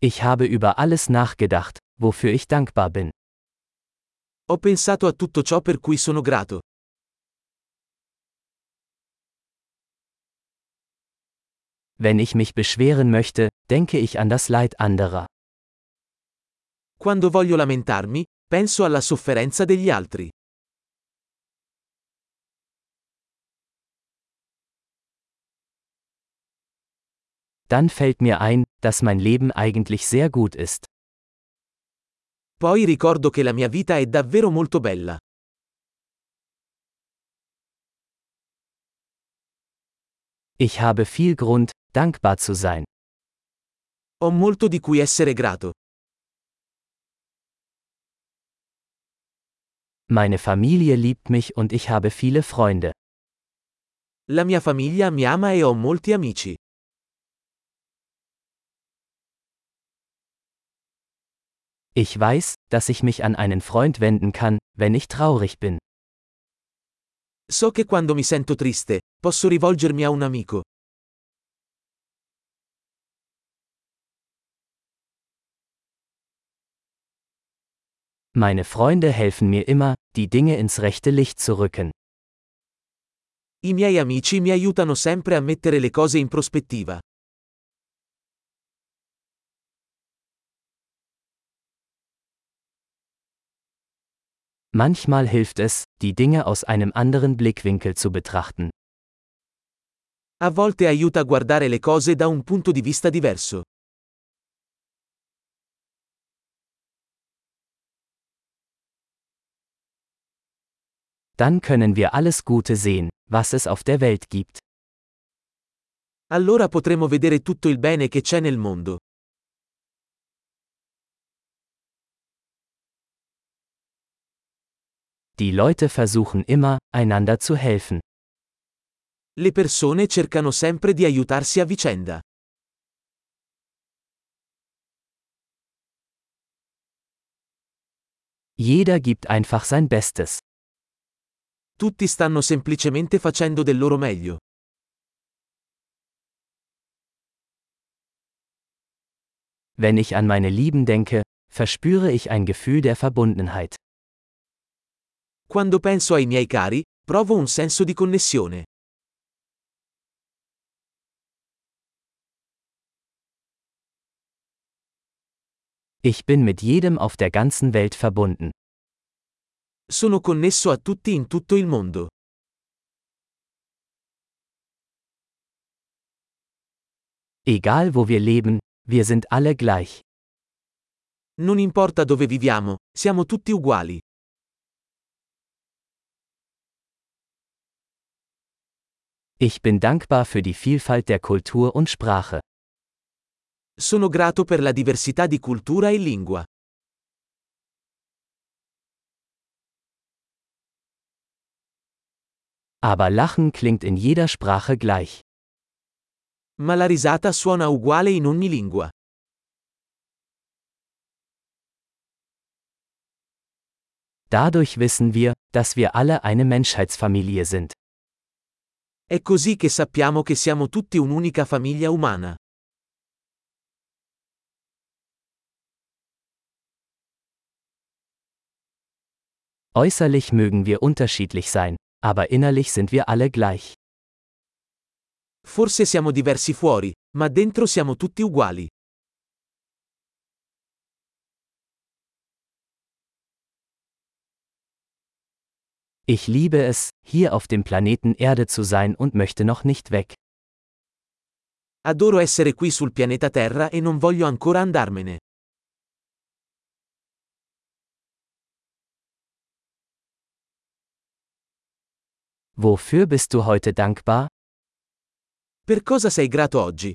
Ich habe über alles nachgedacht, wofür ich dankbar bin. Ho pensato a tutto ciò per cui sono grato. Wenn ich mich beschweren möchte, denke ich an das Leid anderer. Quando voglio lamentarmi, penso alla sofferenza degli altri. Dann fällt mir ein, dass mein Leben eigentlich sehr gut ist. Poi ricordo che la mia vita è davvero molto bella. Ich habe viel Grund, dankbar zu sein. Ho molto di cui essere grato. Meine Familie liebt mich und ich habe viele Freunde. La mia famiglia mi ama e ho molti amici. Ich weiß, dass ich mich an einen Freund wenden kann, wenn ich traurig bin. So che quando mi sento triste, posso rivolgermi a un amico. Meine Freunde helfen mir immer, die Dinge ins rechte Licht zu rücken. I miei amici mi aiutano sempre a mettere le cose in prospettiva. Manchmal hilft es, die Dinge aus einem anderen Blickwinkel zu betrachten. A volte aiuta a guardare le cose da un punto di vista diverso. Dann können wir alles Gute sehen, was es auf der Welt gibt. Allora potremo vedere tutto il bene che c'è nel mondo. Die Leute versuchen immer, einander zu helfen. Le persone cercano sempre di aiutarsi a vicenda. Jeder gibt einfach sein Bestes. Tutti stanno semplicemente facendo del loro meglio. Wenn ich an meine Lieben denke, verspüre ich ein Gefühl der Verbundenheit. Quando penso ai miei cari, provo un senso di connessione. Ich bin mit jedem auf der ganzen Welt verbunden. Sono connesso a tutti in tutto il mondo. Egal wo wir leben, wir sind alle gleich. Non importa dove viviamo, siamo tutti uguali. Ich bin dankbar für die Vielfalt der Kultur und Sprache. Sono grato per la diversità di cultura e lingua. Aber Lachen klingt in jeder Sprache gleich. Ma la risata suona uguale in ogni lingua. Dadurch wissen wir, dass wir alle eine Menschheitsfamilie sind. È così che sappiamo che siamo tutti un'unica famiglia umana. Äußerlich mögen wir unterschiedlich sein, aber innerlich sind wir alle gleich. Forse siamo diversi fuori, ma dentro siamo tutti uguali. Ich liebe es, hier auf dem Planeten Erde zu sein und möchte noch nicht weg. Adoro essere qui sul pianeta Terra e non voglio ancora andarmene. Wofür bist du heute dankbar? Per cosa sei grato oggi?